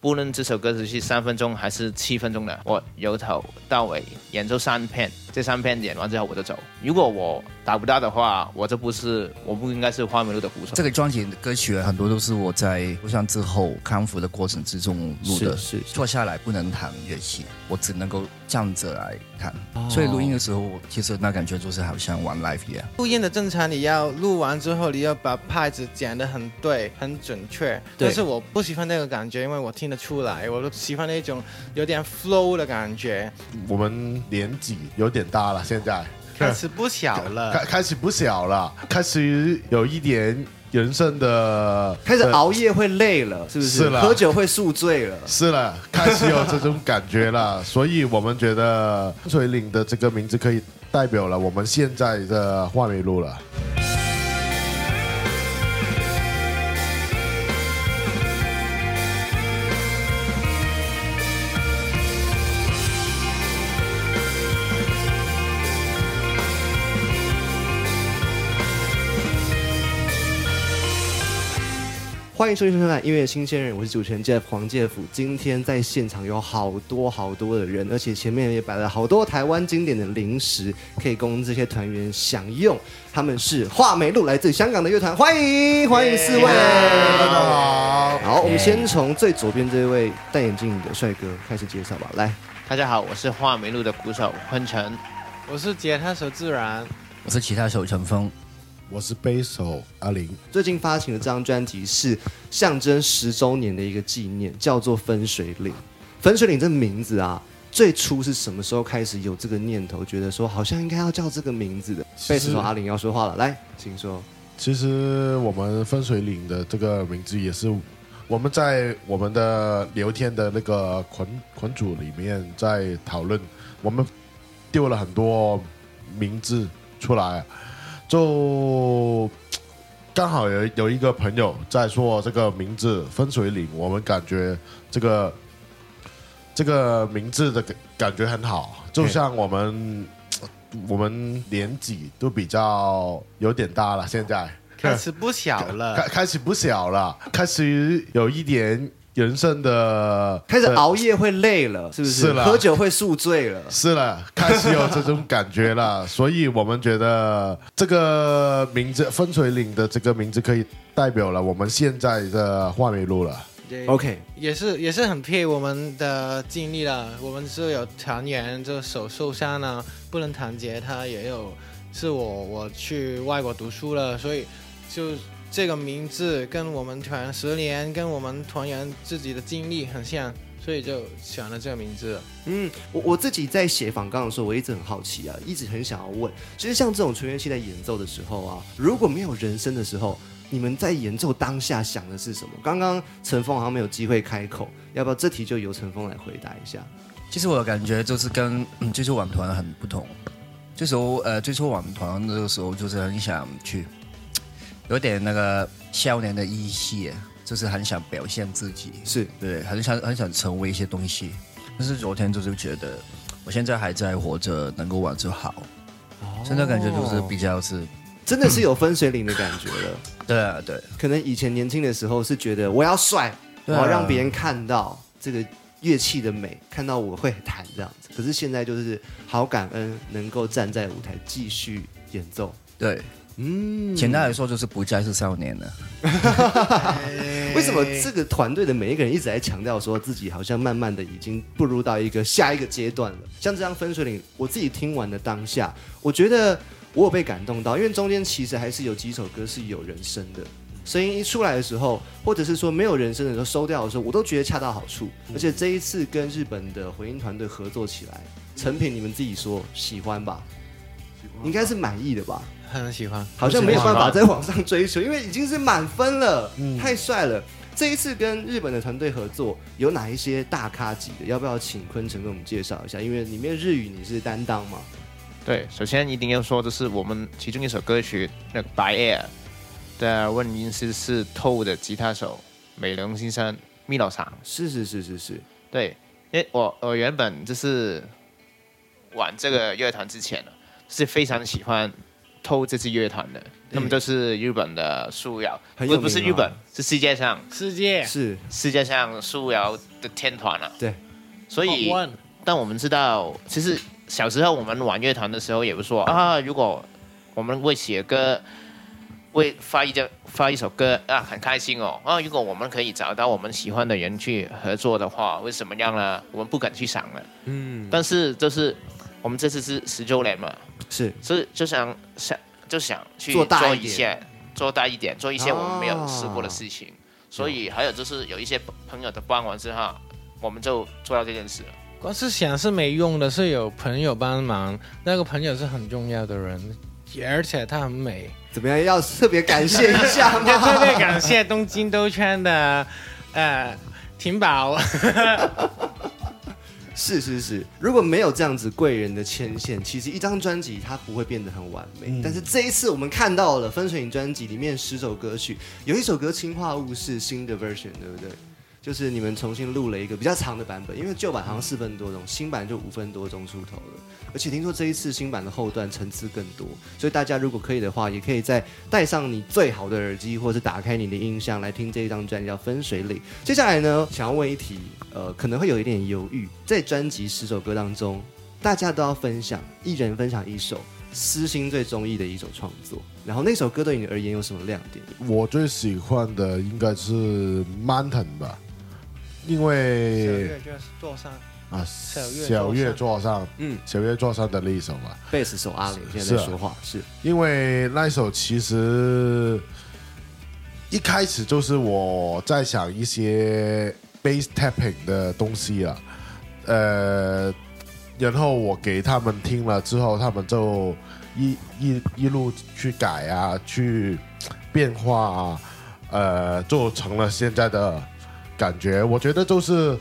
不论这首歌曲是三分钟还是七分钟的，我由头到尾演奏三片，这三片演完之后我就走。如果我达不到的话，我这不是，我不应该是花梅路的鼓手。这个专辑的歌曲很多都是我在受伤之后康复的过程之中录的，是是坐下来不能弹乐器，我只能够站着来弹，所以录音的时候其实那感觉就是好像玩 live 一样。录音的正常，你要录完之后，你要把拍子剪得很对、很准确。但是我不喜欢那个感觉，因为我听得出来，我都喜欢那种有点 flow 的感觉。我们年纪有点大了，现在开始不小了，开 开始不小了，开始有一点人生的开始熬夜会累了，是不是？是了喝酒会宿醉了。是了，开始有这种感觉了，所以我们觉得分水岭的这个名字可以代表了我们现在的画眉路了。欢迎收听《收看音乐新鲜人》，我是主持人 Jeff 黄介甫。今天在现场有好多好多的人，而且前面也摆了好多台湾经典的零食，可以供这些团员享用。他们是画眉路，来自香港的乐团，欢迎欢迎四位。大家好，好，我们先从最左边这位戴眼镜的帅哥开始介绍吧。来，大家好，我是画眉路的鼓手坤城。我是吉他手自然，我是吉他手陈峰，我是贝手阿林。最近发行的这张专辑是象征十周年的一个纪念，叫做《分水岭》。分水岭这名字啊，最初是什么时候开始有这个念头，觉得说好像应该要叫这个名字的？贝斯手阿林要说话了，来，请说。其实我们分水岭的这个名字也是我们在我们的聊天的那个群群组里面在讨论，我们丢了很多名字出来，就刚好有有一个朋友在说这个名字分水岭，我们感觉这个这个名字的感感觉很好，就像我们。我们年纪都比较有点大了，现在开始不小了开。开始不小了，开始有一点人生的开始熬夜会累了，是不是？是了喝酒会宿醉了。是了，开始有这种感觉了，所以我们觉得这个名字分水岭的这个名字可以代表了我们现在的画眉路了。对 OK，也是也是很配我们的经历了。我们是有团员就手受伤了，不能团结他，也有是我我去外国读书了，所以就这个名字跟我们团十年，跟我们团员自己的经历很像，所以就选了这个名字。嗯，我我自己在写访纲的时候，我一直很好奇啊，一直很想要问，其实像这种纯乐器在演奏的时候啊，如果没有人声的时候，你们在演奏当下想的是什么？刚刚陈峰好像没有机会开口，要不要这题就由陈峰来回答一下？其实我的感觉就是跟、嗯、最初玩团很不同。最初呃，最初玩团那个时候就是很想去，有点那个少年的意气，就是很想表现自己，是对，很想很想成为一些东西。但是昨天就是觉得，我现在还在活着，能够玩就好。现在感觉就是比较是，真的是有分水岭的感觉了。对啊，对，可能以前年轻的时候是觉得我要帅，我要让别人看到这个乐器的美，看到我会弹这样子。可是现在就是好感恩能够站在舞台继续演奏。对，嗯，简单来说就是不再是少年了。为什么这个团队的每一个人一直在强调说自己好像慢慢的已经步入到一个下一个阶段了？像这张《分水岭》，我自己听完的当下，我觉得我有被感动到，因为中间其实还是有几首歌是有人声的。声音一出来的时候，或者是说没有人声的时候收掉的时候，我都觉得恰到好处。而且这一次跟日本的回音团队合作起来，成品你们自己说喜欢吧？应该是满意的吧？很喜欢，好像没有办法在网上追求，因为已经是满分了，嗯太帅了。这一次跟日本的团队合作，有哪一些大咖级的？要不要请坤城给我们介绍一下？因为里面日语你是担当嘛。对，首先一定要说，的是我们其中一首歌曲那个《白 Air》的问音师是透的吉他手美龙先生米老桑。是是是是是，对，因为我我原本就是玩这个乐团之前呢，是非常喜欢偷这支乐团的，他们就是日本的素谣，不不是日本，是世界上世界是世界上素谣的天团啊。对，所以但我们知道，其实小时候我们玩乐团的时候，也不说啊，如果我们会写歌，为发一张发一首歌啊，很开心哦。啊，如果我们可以找到我们喜欢的人去合作的话，会怎么样呢？我们不敢去想了。嗯，但是就是我们这次是十周年嘛，是所以就想想就想去做大一些，做大一点，做一些我们没有试过的事哦情。所以还有就是有一些朋友的帮忙之下，我们就做到这件事。光是想是没用的，是有朋友帮忙，那个朋友是很重要的人，而且他很美。怎么样？要特别感谢一下也吗？特别感谢东京兜圈的呃婷宝，是是是，如果没有这样子贵人的牵线，其实一张专辑它不会变得很完美。嗯但是这一次我们看到了分水岭专辑里面十首歌曲，有一首歌《氢化物》是新的 version，对不对？就是你们重新录了一个比较长的版本，因为旧版好像四分多钟，新版就五分多钟出头了。而且听说这一次新版的后段层次更多，所以大家如果可以的话，也可以再戴上你最好的耳机，或是打开你的音箱来听这一张专辑叫《分水岭》。接下来呢，想要问一题，呃，可能会有一点犹豫，在专辑十首歌当中，大家都要分享，一人分享一首私心最中意的一首创作，然后那首歌对你而言有什么亮点？我最喜欢的应该是 Mountain 吧，因为小为月就是坐上啊小月小月座上，嗯。嗯，小月座上的那一首嘛，贝斯手阿玲现在说话，是因为那一首其实一开始就是我在想一些 bass tapping 的东西啊，呃，然后我给他们听了之后，他们就一一一路去改啊，去变化啊，呃，做成了现在的感觉。我觉得就是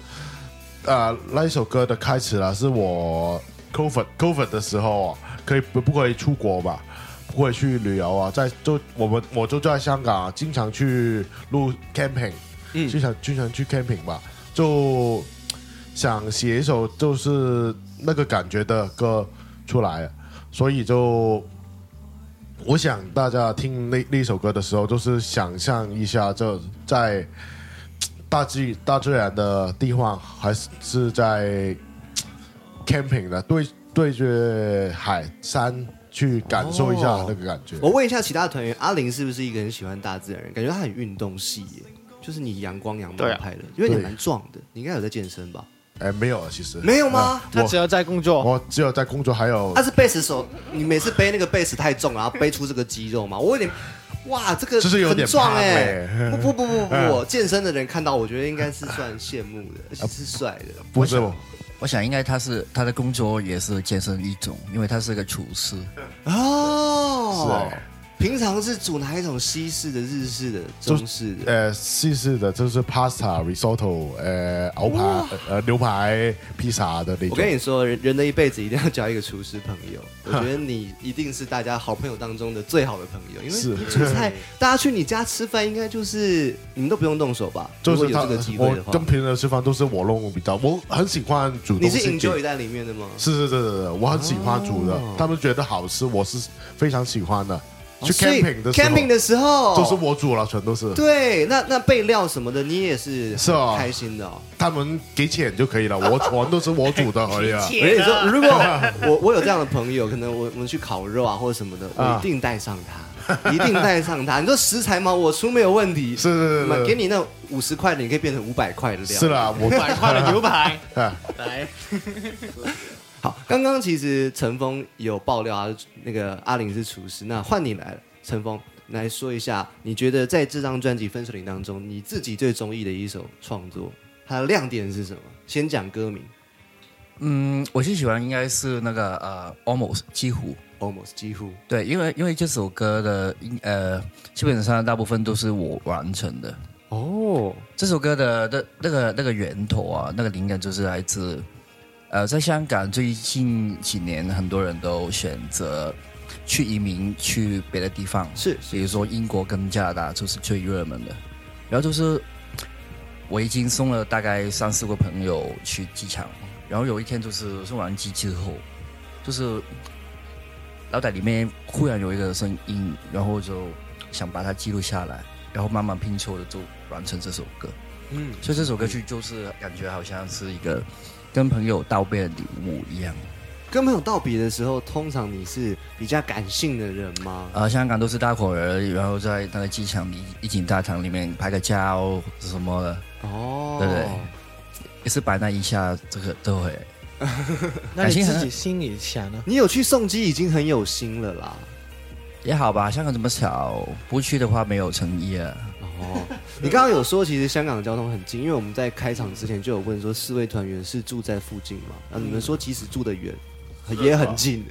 呃那一首歌的开始了，是我 COVID COVID 的时候啊，可以不不可以出国吧？不会去旅游啊，在就我们我就在香港、啊，经常去录 camping，嗯经常经常去 camping 吧，就想写一首就是那个感觉的歌出来，所以就我想大家听那那首歌的时候，就是想象一下，就在大自大自然的地方，还是是在 camping 的，对对着海山去感受一下哦那个感觉。我问一下其他团员，阿玲是不是一个很喜欢大自然人？感觉他很运动系耶，就是你阳光阳光派的，因为你对蛮壮的，你应该有在健身吧？哎，没有啊，其实没有吗？我他只有在工作。我只有在工作，还有他是贝斯手，你每次背那个贝斯太重，然后背出这个肌肉嘛？我有点，哇，这个就是有点很壮哎、欸。不不不不不不，健身的人看到，我觉得应该是算羡慕的，而 且是帅的。不是我我。想应该他是他的工作也是健身一种，因为他是个厨师。哦，是哎平常是煮哪一种西式的、日式的、中式的？呃西式的，就是 pasta、risotto，呃牛排、呃牛排、披萨的那种。我跟你说，人人的一辈子一定要交一个厨师朋友。我觉得你一定是大家好朋友当中的最好的朋友，因为是你煮菜，大家去你家吃饭，应该就是你们都不用动手吧？就是他如果有这个机，会我跟平时吃饭都是我弄比较，我很喜欢煮东你是 enjoy 在里面的吗？是是是是是，我很喜欢煮的，哦他们觉得好吃，我是非常喜欢的。去 camping 的时候 camping 的时候都是我煮了，全都是对，那那备料什么的，你也是是开心的哦。他们给钱就可以了，我全都是我煮的而已啊。我跟你说，如果我我有这样的朋友，可能我我们去烤肉啊或者什么的，我啊一定带上他，一定带上他。你说食材吗？我出没有问题，是是是是给你那五十块的，你可以变成五百块的料。是啦，五百块的牛排，啊来，好，刚刚其实陈峰有爆料啊，那个阿玲是厨师，那换你来了，陈峰来说一下，你觉得在这张专辑《分水岭》当中，你自己最中意的一首创作，它的亮点是什么？先讲歌名嗯，我最喜欢应该是那个呃，almost 几乎，almost 几乎对，因为因为这首歌的音呃，基本上大部分都是我完成的。哦，这首歌的的那个那个源头啊，那个灵感就是来自，呃，在香港最近几年，很多人都选择去移民去别的地方，是比如说英国跟加拿大就是最热门的。然后就是我已经送了大概三四个朋友去机场，然后有一天就是送完机之后，就是脑袋里面忽然有一个声音，然后就想把它记录下来，然后慢慢拼凑的就完成这首歌。嗯，所以这首歌曲就是感觉好像是一个跟朋友道别的礼物一样。跟朋友道别的时候，通常你是比较感性的人吗？呃，香港都是大伙儿，然后在那个机场里一景大堂里面拍个照什么的，哦，对不对也是摆那一下，这个都会。那你自己心里想呢？你有去送机已经很有心了啦。也好吧，香港这么小，不去的话没有诚意啊。哦，你刚刚有说，其实香港的交通很近，因为我们在开场之前就有问说，四位团员是住在附近嘛？啊，你们说即使住得远，也很近。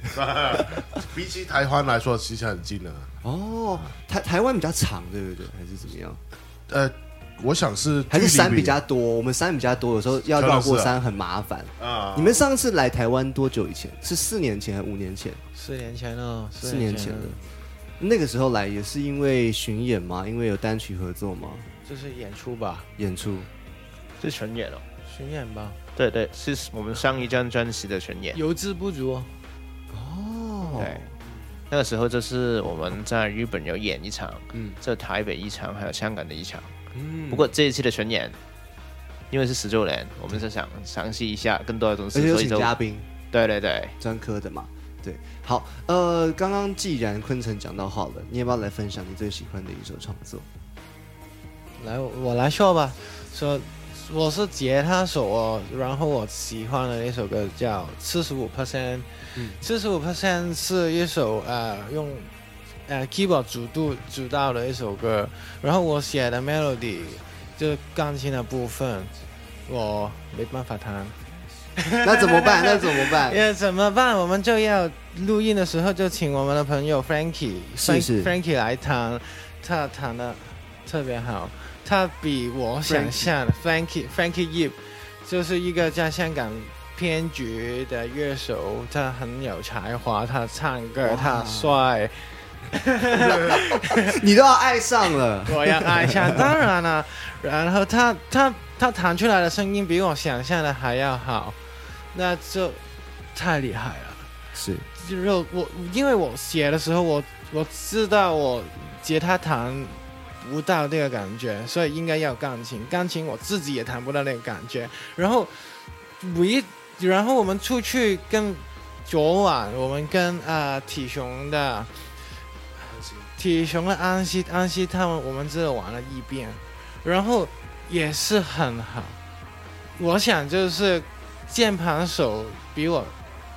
比起台湾来说，其实很近的。哦，台台湾比较长，对不对？还是怎么样？呃，我想是还是山比较多？我们山比较多，有时候要绕过山很麻烦。啊你们上次来台湾多久以前？是四年前还是五年前？四年前了，四年前了的。那个时候来也是因为巡演吗？因为有单曲合作吗？就是演出吧，演出是巡演哦。巡演吧，对对，是我们上一张专辑的巡演。油资不足哦。哦，对，那个时候就是我们在日本有演一场，嗯在台北一场，还有香港的一场。嗯不过这一次的巡演，因为是十周年，我们是想尝试一下更多的东西，所以就请嘉宾，对对对，专科的嘛。对，好，呃，刚刚既然坤城讲到好了，你要不要来分享你最喜欢的一首创作？来，我来说吧。说我是吉他手哦，然后我喜欢的一首歌叫《四十五 percent》。嗯四十五 percent 是一首呃用呃 keyboard 主度主导的一首歌，然后我写的 melody 就是钢琴的部分，我没办法弹。那怎么办？那怎么办？也怎么办？我们就要录音的时候就请我们的朋友 Frankie 是是 Frankie 来弹，他弹的特别好，他比我想象的 Frankie Frankie Yip 就是一个在香港编剧的乐手，他很有才华，他唱歌他帅，你都要爱上了。我要爱上，当然了，然后他他他弹出来的声音比我想象的还要好，那就太厉害了。是，就是我，因为我写的时候，我我知道我吉他弹不到那个感觉，所以应该要钢琴。钢琴我自己也弹不到那个感觉。然后唯一，然后我们出去跟昨晚我们跟啊、呃体雄的体雄的安息安息他们，我们真的玩了一遍，然后也是很好。我想就是键盘手比我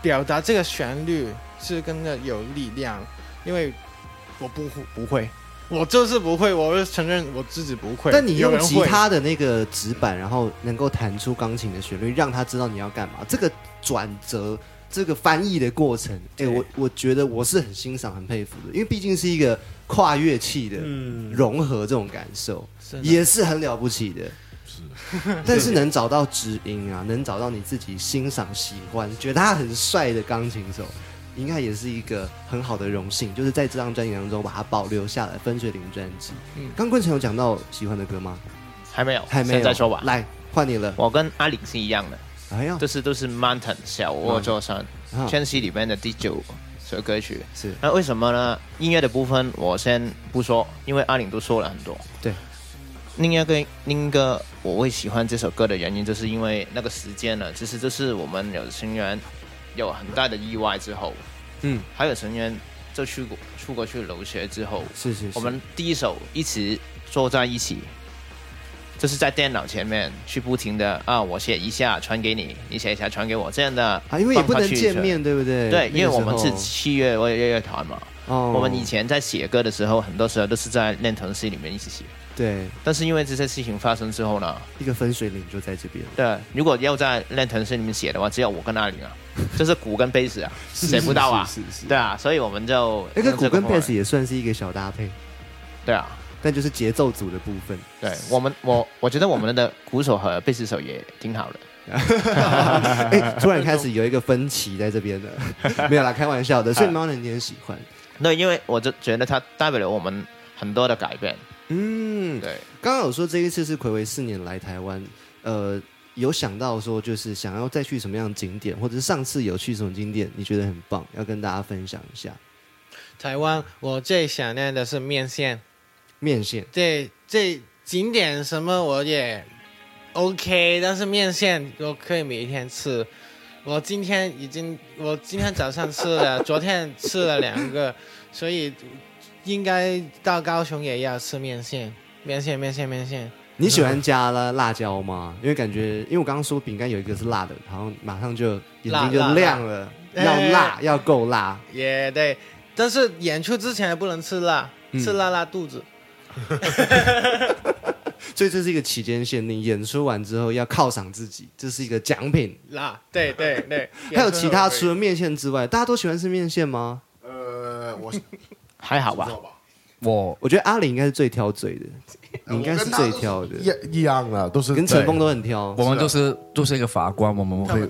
表达这个旋律是更加有力量，因为我不不会，我就是不会，我就承认我自己不会。但你用吉他的那个指板，然后能够弹出钢琴的旋律，让他知道你要干嘛。这个转折，这个翻译的过程，哎、对我我觉得我是很欣赏、很佩服的，因为毕竟是一个跨乐器的嗯，融合，这种感受真的也是很了不起的。但是能找到知音啊，能找到你自己欣赏、喜欢、觉得他很帅的钢琴手，应该也是一个很好的荣幸。就是在这张专辑当中把它保留下来，分水岭专辑。嗯刚坤城有讲到喜欢的歌吗？还没有，还没有，再说吧。来，换你了。我跟阿玲是一样的，哎呀，都是都是 Mountain 小卧座山，啊圈系里面的第九首歌曲。是那为什么呢？音乐的部分我先不说，因为阿玲都说了很多。对。另一个另一个我会喜欢这首歌的原因，就是因为那个时间呢，其实就是我们有成员有很大的意外之后，嗯，还有成员就去过出国去留学之后，是是是，我们第一首一起坐在一起，就是在电脑前面去不停的啊，我写一下传给你，你写一下传给我，这样的啊，因为也不能见面，对不对？对，那个因为我们是七月乐乐团嘛，哦。我们以前在写歌的时候，很多时候都是在练团室里面一起写。对但是因为这些事情发生之后呢，一个分水岭就在这边，对，如果要在练团室里面写的话，只有我跟阿玲啊，就是鼓跟贝斯啊，写不到啊，是是是。对啊，所以我们就那个鼓跟用这个方法 bass 也算是一个小搭配，对啊，但就是节奏组的部分。对我们我我觉得我们的鼓手和贝斯手也挺好的。哎，突然开始有一个分歧在这边的，没有啦，开玩笑的。所以 Mountain 你很喜欢，对，因为我就觉得它代表了我们很多的改变。嗯，对，刚刚有说这一次是暌违四年来台湾，呃，有想到说就是想要再去什么样的景点，或者是上次有去什么景点，你觉得很棒，要跟大家分享一下。台湾我最想念的是面线，面线，对这景点什么我也 OK，但是面线我可以每一天吃。我今天已经，我今天早上吃了，昨天吃了两个，所以应该到高雄也要吃面线，面线，面线，面线。你喜欢加了辣椒吗？因为感觉，因为我刚刚说饼干有一个是辣的，然后马上就眼睛就亮了，辣要辣，要够辣。也对，但是演出之前不能吃辣，嗯吃辣辣肚子。所以这是一个期间限定，演出完之后要犒赏自己，这是一个奖品。辣，对对对。还有其他除了了面线之外，大家都喜欢吃面线吗？呃，我还好吧。我我觉得阿里应该是最挑嘴的，你应该是最挑的，一一样的，都是跟陈峰都很挑。我们都是都是一个法官，我们会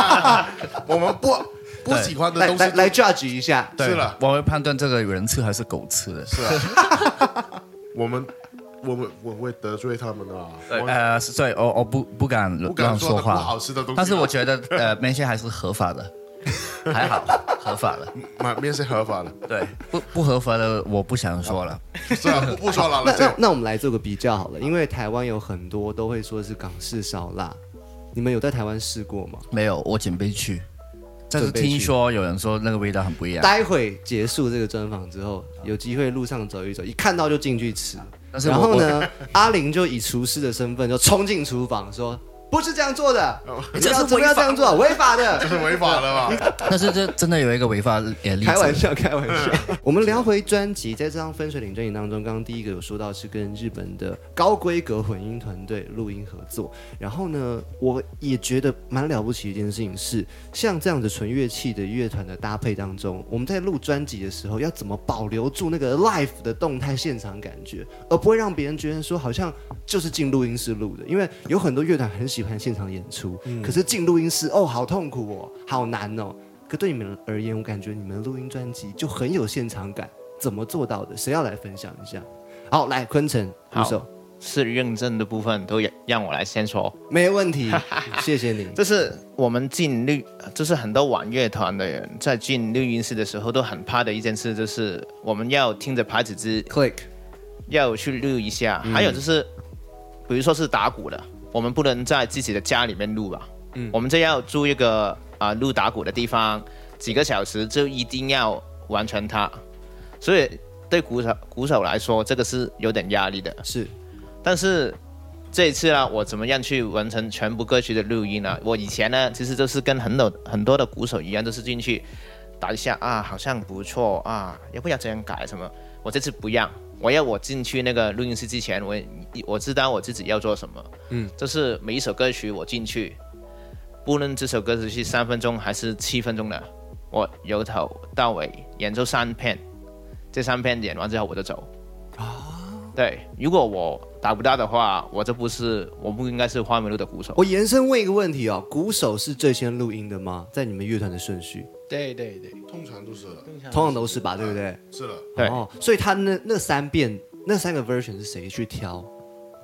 我们不不喜欢的东西来 judge 一下，对是了。我会判断这个人吃还是狗吃的。是啊，我们我们我会得罪他们的啊，我呃，是对，我我不不敢不敢乱说说的不好，吃的东西啊，但是我觉得呃，那些还是合法的，还好合法了。买面是合法的，对，不不合法的我不想说了。是啊，不不说了，那那那我们来做个比较好了，因为台湾有很多都会说是港式烧腊，你们有在台湾试过吗？没有，我准备去，但是听说有人说那个味道很不一样。待会结束这个专访之后，有机会路上走一走，一看到就进去吃。然但是我后呢，阿玲就以厨师的身份就冲进厨房说：“不是这样做的，你这是要怎么要这样做？违法的。”这是违法的吧？但是这真的有一个违法呃例子。开玩笑，开玩笑。我们聊回专辑，在这张分水岭专辑当中，刚刚第一个有说到是跟日本的高规格混音团队录音合作。然后呢，我也觉得蛮了不起的一件事情是，像这样子纯乐器的乐团的搭配当中，我们在录专辑的时候，要怎么保留住那个 live 的动态现场感觉，而不会让别人觉得说好像就是进录音室录的。因为有很多乐团很喜欢现场演出，可是进录音室哦，好痛苦哦，好难哦。可对你们而言，我感觉你们的录音专辑就很有现场感，怎么做到的？谁要来分享一下？好，来昆城鼓好手，是认证的部分都让让我来先说。没问题，谢谢你。这是我们进录，就是很多玩乐团的人在进录音室的时候都很怕的一件事，就是我们要听着牌子之 Click，要去录一下。还有就是，比如说是打鼓的，我们不能在自己的家里面录吧？嗯，我们就要租一个啊、录打鼓的地方，几个小时就一定要完成它。所以对鼓手鼓手来说，这个是有点压力的。是但是这一次呢，我怎么样去完成全部歌曲的录音呢？我以前呢，其实就是跟很多很多的鼓手一样，都是进去打一下啊，好像不错啊，要不要这样改什么？我这次不一样，我要我进去那个录音室之前，我我知道我自己要做什么。嗯，就是每一首歌曲我进去，不论这首歌曲是三分钟还是七分钟的，我由头到尾演奏三遍，这三遍演完之后我就走。啊对，如果我达不到的话，我这不是，我不应该是花美路的鼓手。我延伸问一个问题哦，鼓手是最先录音的吗？在你们乐团的顺序，对对对，通常都是了，通常都是吧，对不对？是了，对。哦，所以他那那三遍那三个 version 是谁去挑？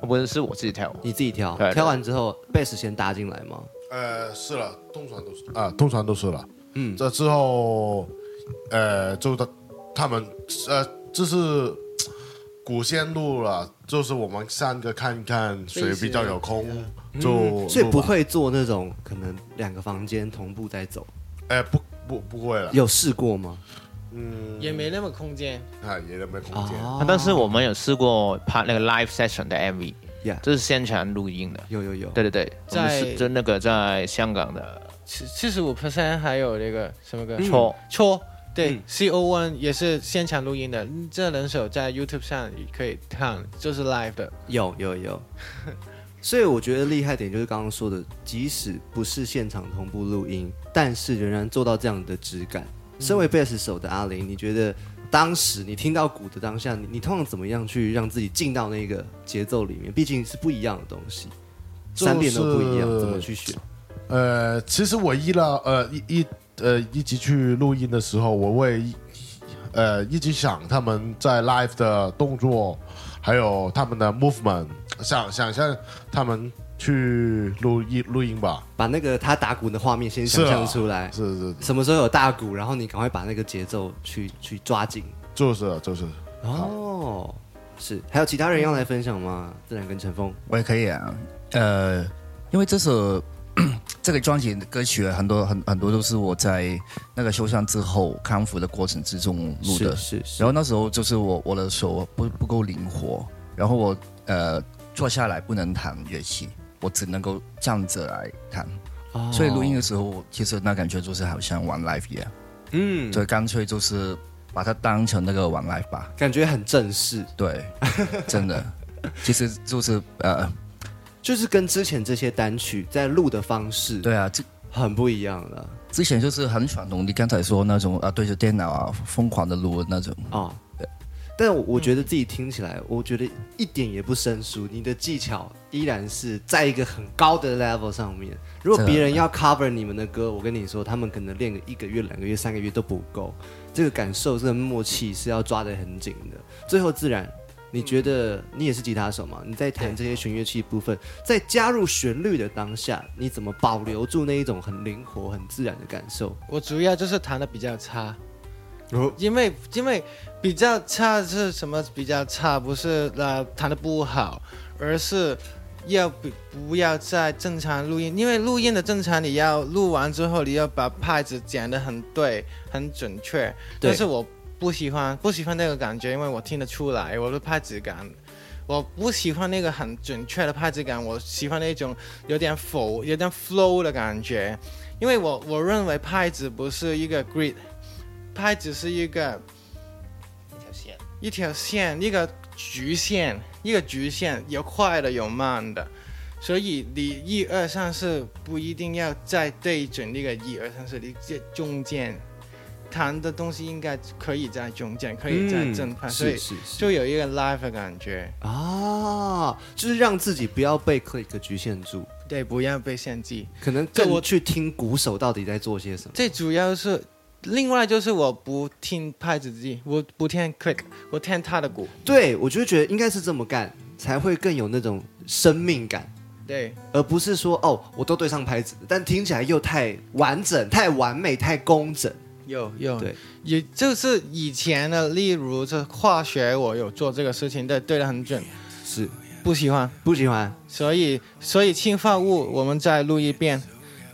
不是是我自己挑，你自己挑。对，对。挑完之后贝斯先搭进来吗？呃，是了，通常都是。啊，通常都是了。嗯，这之后，呃，就他他们呃，就是古线路了，就是我们三个看一看谁比较有空，就嗯。所以，不会做那种可能两个房间同步在走，哎，不不不会了，有试过吗？嗯，也没那么空间。啊，也没空间，但是我们有试过拍那个 live session 的 MV，Yeah 这是现场录音的。有有有，对对对，我们在是就那个在香港的。七七十五 percent 还有那个什么歌？错，错，对、嗯。C O One 也是现场录音的，嗯这人手在 YouTube 上也可以看，就是 live 的。有有有，所以我觉得厉害点就是刚刚说的，即使不是现场同步录音，但是仍然做到这样的质感。身为贝斯手的阿林，你觉得当时你听到鼓的当下，你你通常怎么样去让自己进到那个节奏里面？毕竟是不一样的东西，三遍都不一样，怎么去选？呃，其实我一了呃一一呃一集去录音的时候，我会呃一直想他们在 live 的动作，还有他们的 movement，想想象他们去录音录音吧。把那个他打鼓的画面先想象出来，是是，什么时候有大鼓，然后你赶快把那个节奏去去抓紧。就是就是。哦，是，还有其他人要来分享吗？自然跟陈峰，我也可以啊。呃，因为这首 这个专辑的歌曲很多很很多都是我在那个受伤之后康复的过程之中录的，是是。然后那时候就是我我的手不不够灵活，然后我呃坐下来不能弹乐器，我只能够站着来弹。哦。所以录音的时候，其实那感觉就是好像玩 live 一样。嗯。所以干脆就是把它当成那个玩 live 吧，感觉很正式。对，真的，其实就是呃。就是跟之前这些单曲在录的方式，对啊，这很不一样了。之前就是很传统，你刚才说那种啊，对着电脑啊，疯狂的录那种啊。对，但我觉得自己听起来，我觉得一点也不生疏。你的技巧依然是在一个很高的 level 上面。如果别人要 cover 你们的歌，我跟你说，他们可能练个一个月、两个月、三个月都不够。这个感受、这个默契是要抓得很紧的。最后自然。你觉得你也是吉他手嘛？你在弹这些弦乐器部分，在加入旋律的当下，你怎么保留住那一种很灵活、很自然的感受？我主要就是弹的比较差，哦，因为因为比较差是什么？比较差不是呃弹的不好，而是要不不要再正常录音，因为录音的正常你要录完之后，你要把拍子剪得很对、很准确，但是我。不喜欢不喜欢那个感觉，因为我听得出来我的拍子感，我不喜欢那个很准确的拍子感，我喜欢那种有点否有点 flow 的感觉，因为我我认为拍子不是一个 grid，拍子是一个一条线一个局限一个局限有快的有慢的，所以你一二三四不一定要再对准那个一二三四，你这中间。弹的东西应该可以在中间，可以在正拍，所以就有一个 live 的感觉啊，就是让自己不要被 click 局限住，对，不要被限制，可能更去听鼓手到底在做些什么。最主要是，另外就是我不听拍子机，我不听 click，我听他的鼓。对，我就觉得应该是这么干，才会更有那种生命感。对，而不是说哦，我都对上拍子，但听起来又太完整、太完美、太工整。有有，对，也就是以前的，例如这化学，我有做这个事情，对对的很准，是。不喜欢。不喜欢，所以所以氰化物我们再录一遍，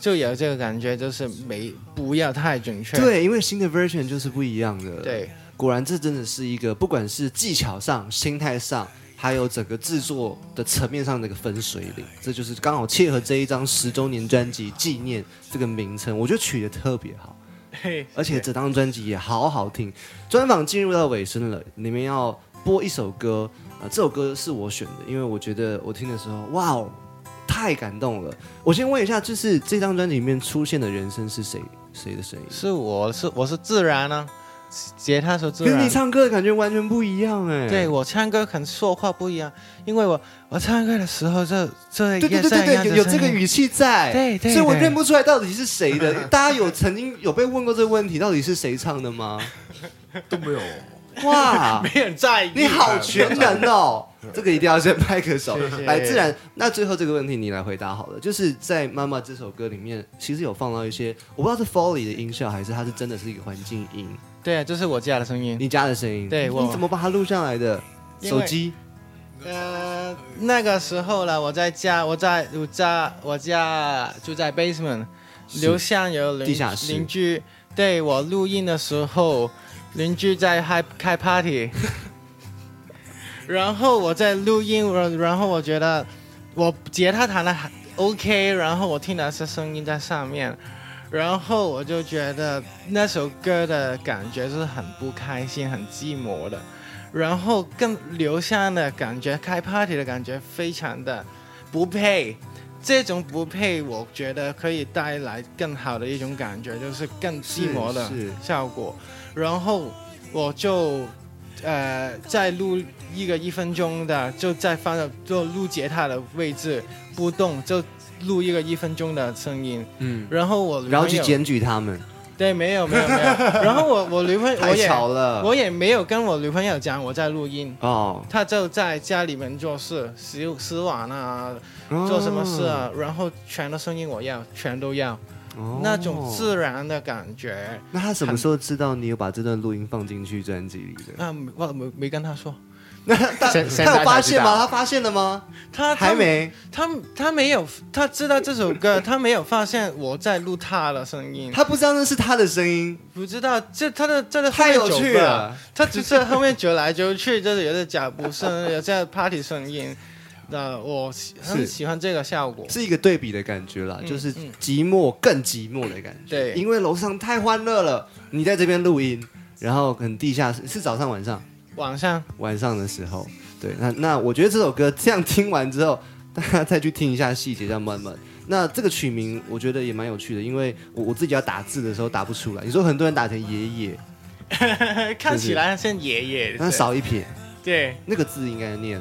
就有这个感觉，就是没不要太准确。对，因为新的 version 就是不一样的。对，果然这真的是一个，不管是技巧上、心态上，还有整个制作的层面上的一个分水岭，这就是刚好切合这一张十周年专辑纪念这个名称，我觉得取得特别好。而且这张专辑也好好听。专访进入到尾声了，你们要播一首歌，呃，这首歌是我选的，因为我觉得我听的时候，哇哦，太感动了。我先问一下，就是这张专辑里面出现的人声是谁？谁的声音？是我是我是自然呢。吉他手自然，跟你唱歌的感觉完全不一样哎。对我唱歌可能说话不一样，因为我我唱歌的时候这这对对对对对有有这个语气在，对对，所以我认不出来到底是谁的。大家有曾经有被问过这个问题，到底是谁唱的吗？都没有。哇，没人在意。你好全能哦，这个一定要先拍个手。来，自然，那最后这个问题你来回答好了。就是在《妈妈》这首歌里面，其实有放到一些，我不知道是 Foley 的音效，还是它是真的是一个环境音。对，这是我家的声音。你家的声音？对，你怎么把它录下来的？手机？呃，那个时候呢，我在家，我在我家，我家住在 basement，楼下有邻邻居。对我录音的时候，邻居在开开 party，然后我在录音，然后我觉得我吉他弹的还 OK，然后我听的是声音在上面。然后我就觉得那首歌的感觉是很不开心、很寂寞的，然后更留下的感觉，开 party 的感觉非常的不配。这种不配，我觉得可以带来更好的一种感觉，就是更寂寞的效果。然后我就呃再录一个一分钟的，就再放到做录吉他的位置不动就。录一个一分钟的声音，嗯，然后我然后去检举他们，对，没有没有没有。然后我我女朋友太我了。我也没有跟我女朋友讲我在录音，哦，她就在家里面做事，洗洗碗啊，做什么事啊，然后全的声音我要，全都要，哦那种自然的感觉。那他什么时候知道你有把这段录音放进去专辑里的？那，我没没跟他说，那他他有发现吗？他发现了吗？他还，没。他他没有，他知道这首歌，他没有发现我在录他的声音，他不知道那是他的声音，不知道这他的这个太有趣了。他只是后面走来走去，就是有的脚步声，有这 party 声音。那我喜很是。喜欢这个效果。是一个对比的感觉啦，嗯就是嗯。寂寞更寂寞的感觉。对。因为楼上太欢乐了，你在这边录音，然后可能地下室是早上晚上。晚上。晚上的时候，对，那那我觉得这首歌这样听完之后，大家再去听一下细节，叫慢慢。那这个曲名我觉得也蛮有趣的，因为我我自己要打字的时候打不出来。你说很多人打成爷爷，看起来像爷爷，但少一撇，对。那个字应该念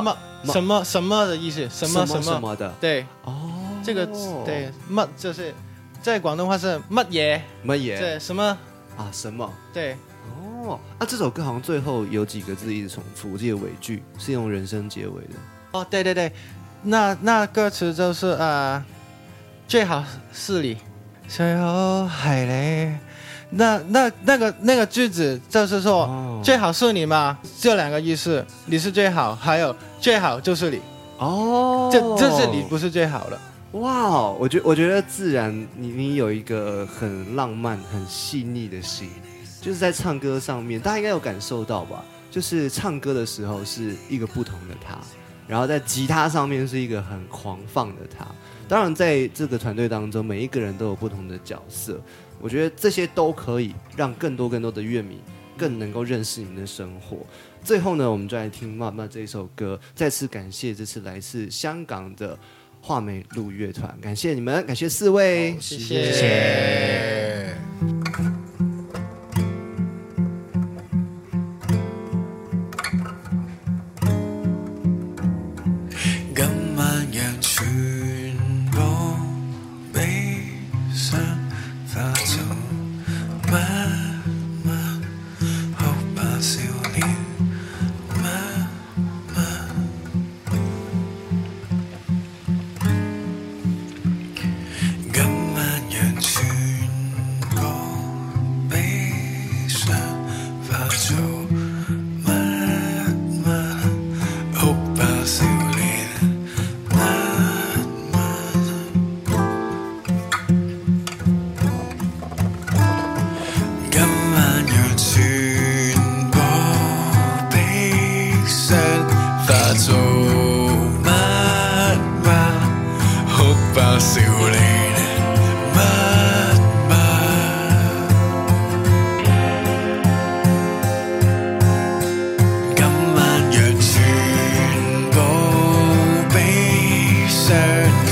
么什么什么的意思？什么什么？么的对，哦，这个对么就是在广东话是乜嘢？乜嘢对，什么？啊什么。对，哦，啊，这首歌好像最后有几个字一直重复，我记得尾句是用人声结尾的。哦，对对对，那那歌词就是呃，最好是你，最好係你。那那那个那个句子就是说。哦最好是你嘛，这两个意思，你是最好，还有最好就是你，哦，这这是你不是最好的，哇哦，我觉我觉得自然你你有一个很浪漫、很细腻的心，就是在唱歌上面，大家应该有感受到吧？就是唱歌的时候是一个不同的他，然后在吉他上面是一个很狂放的他。当然，在这个团队当中，每一个人都有不同的角色，我觉得这些都可以让更多更多的乐迷更能够认识你们的生活。最后呢，我们就来听《妈妈》这一首歌，再次感谢这次来自香港的画眉路乐团，感谢你们，感谢四位，谢谢谢。谢。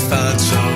发愁。